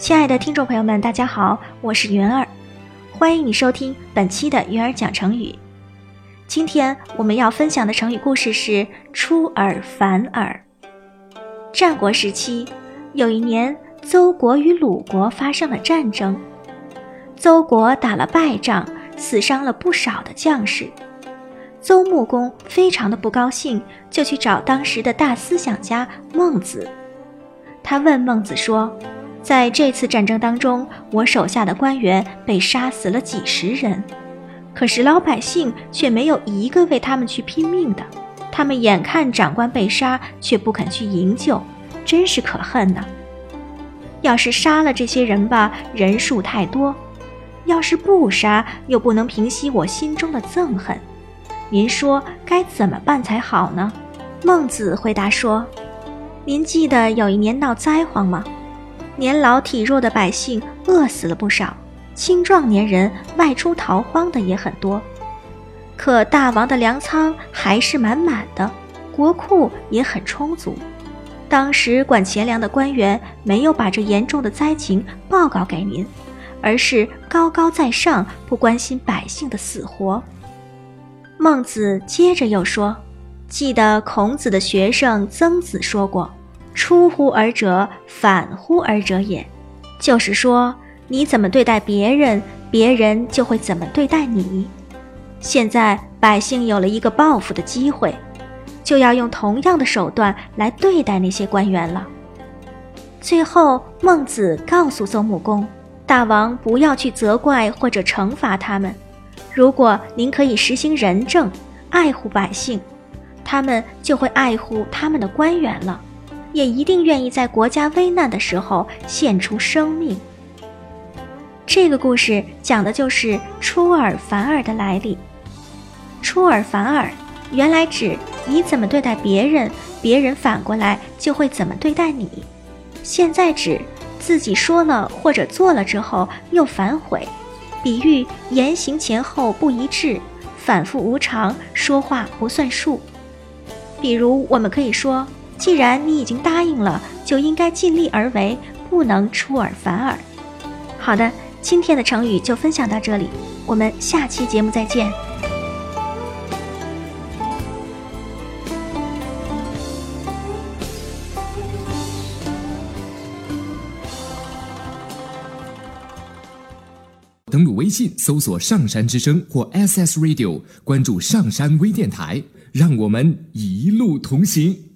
亲爱的听众朋友们，大家好，我是云儿，欢迎你收听本期的云儿讲成语。今天我们要分享的成语故事是“出尔反尔”。战国时期，有一年，邹国与鲁国发生了战争，邹国打了败仗，死伤了不少的将士。邹穆公非常的不高兴，就去找当时的大思想家孟子。他问孟子说：“在这次战争当中，我手下的官员被杀死了几十人。”可是老百姓却没有一个为他们去拼命的，他们眼看长官被杀，却不肯去营救，真是可恨呐！要是杀了这些人吧，人数太多；要是不杀，又不能平息我心中的憎恨。您说该怎么办才好呢？孟子回答说：“您记得有一年闹灾荒吗？年老体弱的百姓饿死了不少。”青壮年人外出逃荒的也很多，可大王的粮仓还是满满的，国库也很充足。当时管钱粮的官员没有把这严重的灾情报告给您，而是高高在上，不关心百姓的死活。孟子接着又说：“记得孔子的学生曾子说过，‘出乎尔者，反乎尔者也’，就是说。”你怎么对待别人，别人就会怎么对待你。现在百姓有了一个报复的机会，就要用同样的手段来对待那些官员了。最后，孟子告诉邹穆公：“大王不要去责怪或者惩罚他们，如果您可以实行仁政，爱护百姓，他们就会爱护他们的官员了，也一定愿意在国家危难的时候献出生命。”这个故事讲的就是出尔反尔的来历。出尔反尔，原来指你怎么对待别人，别人反过来就会怎么对待你。现在指自己说了或者做了之后又反悔，比喻言行前后不一致，反复无常，说话不算数。比如，我们可以说，既然你已经答应了，就应该尽力而为，不能出尔反尔。好的。今天的成语就分享到这里，我们下期节目再见。登录微信搜索“上山之声”或 “SS Radio”，关注“上山微电台”，让我们一路同行。